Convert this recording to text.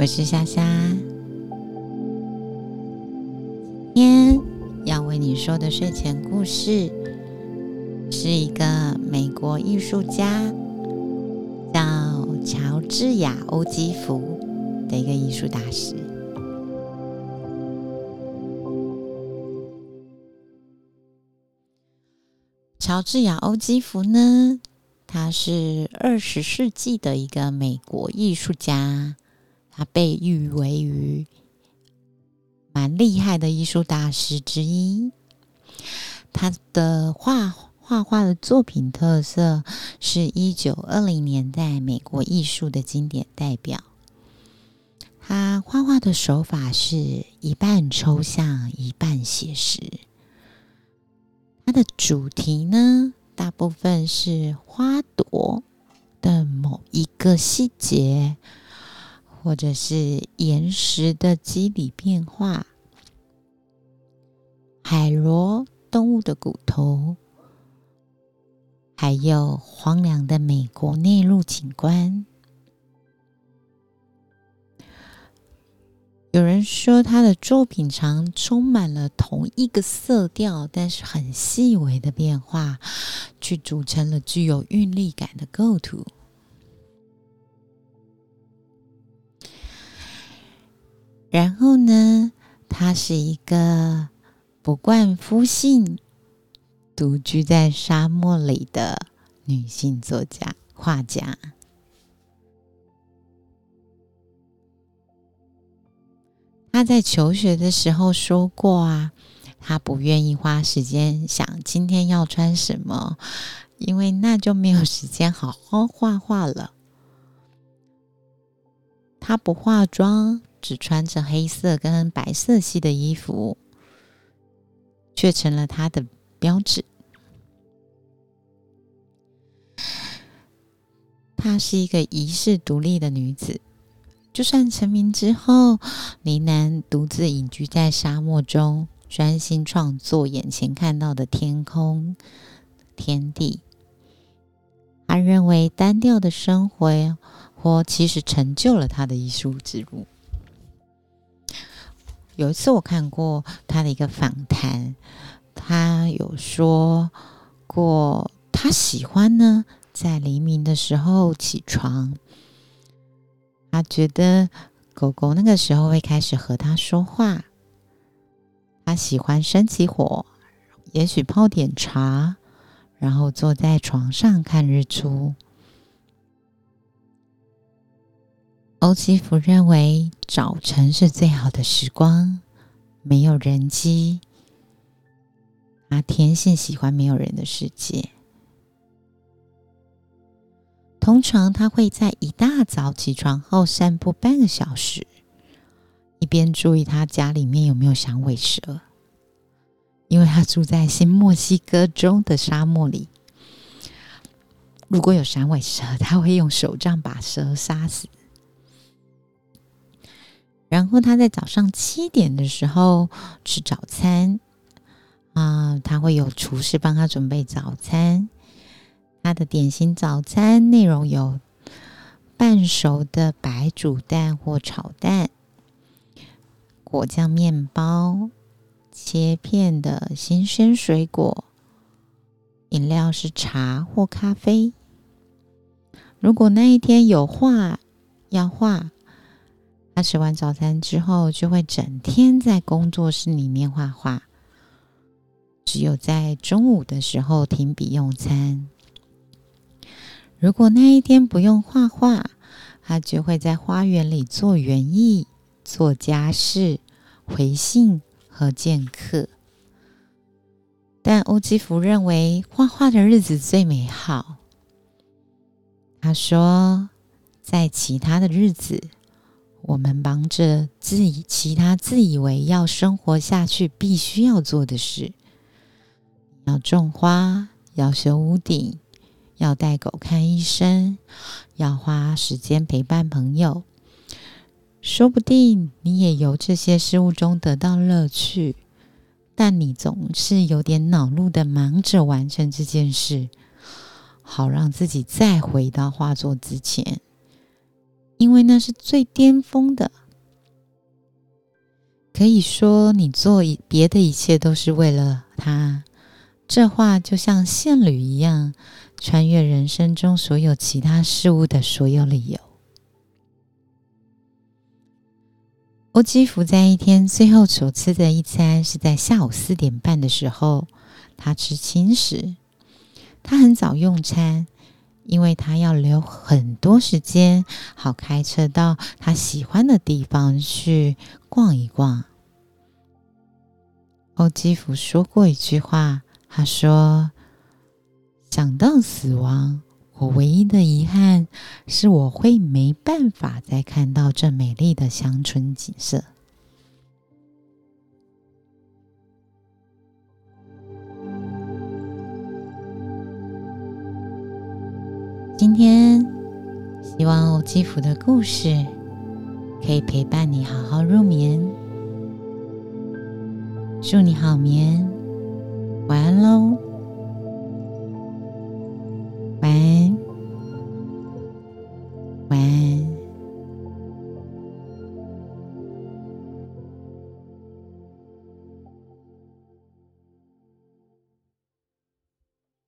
我是莎莎，今天要为你说的睡前故事是一个美国艺术家叫乔治亚·欧基弗的一个艺术大师。乔治亚·欧基弗呢，他是二十世纪的一个美国艺术家。他被誉为于蛮厉害的艺术大师之一。他的画画画的作品特色是一九二零年代美国艺术的经典代表。他画画的手法是一半抽象，一半写实。他的主题呢，大部分是花朵的某一个细节。或者是岩石的肌理变化，海螺动物的骨头，还有荒凉的美国内陆景观。有人说他的作品常充满了同一个色调，但是很细微的变化，去组成了具有韵律感的构图。然后呢，她是一个不惯夫姓、独居在沙漠里的女性作家、画家。她在求学的时候说过啊，她不愿意花时间想今天要穿什么，因为那就没有时间好好画画了。她不化妆。只穿着黑色跟白色系的衣服，却成了她的标志。她是一个遗世独立的女子，就算成名之后，呢喃独自隐居在沙漠中，专心创作眼前看到的天空、天地。他认为单调的生活，或其实成就了他的艺术之路。有一次，我看过他的一个访谈，他有说过，他喜欢呢在黎明的时候起床，他觉得狗狗那个时候会开始和他说话。他喜欢生起火，也许泡点茶，然后坐在床上看日出。欧基弗认为早晨是最好的时光，没有人机，他天性喜欢没有人的世界。通常他会在一大早起床后散步半个小时，一边注意他家里面有没有响尾蛇，因为他住在新墨西哥州的沙漠里，如果有响尾蛇，他会用手杖把蛇杀死。然后他在早上七点的时候吃早餐，啊，他会有厨师帮他准备早餐。他的点心早餐内容有半熟的白煮蛋或炒蛋、果酱面包、切片的新鲜水果，饮料是茶或咖啡。如果那一天有画要画。他吃完早餐之后，就会整天在工作室里面画画，只有在中午的时候停笔用餐。如果那一天不用画画，他就会在花园里做园艺、做家事、回信和见客。但欧基弗认为画画的日子最美好。他说，在其他的日子。我们忙着自以其他自以为要生活下去必须要做的事，要种花，要修屋顶，要带狗看医生，要花时间陪伴朋友。说不定你也由这些事物中得到乐趣，但你总是有点恼怒的忙着完成这件事，好让自己再回到画作之前。因为那是最巅峰的。可以说，你做别的一切都是为了他。这话就像线缕一样，穿越人生中所有其他事物的所有理由。欧基福在一天最后所吃的一餐是在下午四点半的时候，他吃轻食。他很早用餐，因为他要留很多时间，好开车到他喜欢的地方去逛一逛。欧基福说过一句话。他说：“想到死亡，我唯一的遗憾是我会没办法再看到这美丽的乡村景色。”今天，希望欧基福的故事可以陪伴你好好入眠。祝你好眠，晚安喽，晚安，晚安。